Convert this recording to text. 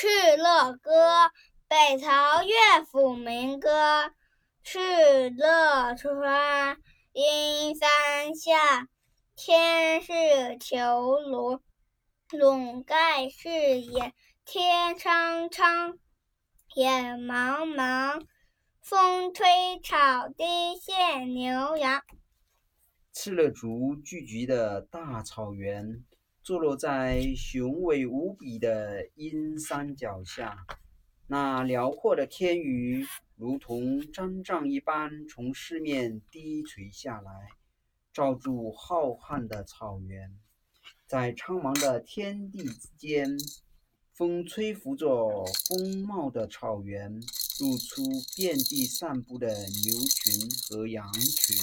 敕勒歌，北朝乐府民歌。敕勒川，阴山下，天是穹庐，笼盖四野。天苍苍，野茫茫，风吹草低见牛羊。敕勒族聚居的大草原，坐落在雄伟无比的阴山脚下。那辽阔的天宇，如同毡帐一般从四面低垂下来，罩住浩瀚的草原。在苍茫的天地之间。风吹拂着丰茂的草原，露出遍地散步的牛群和羊群。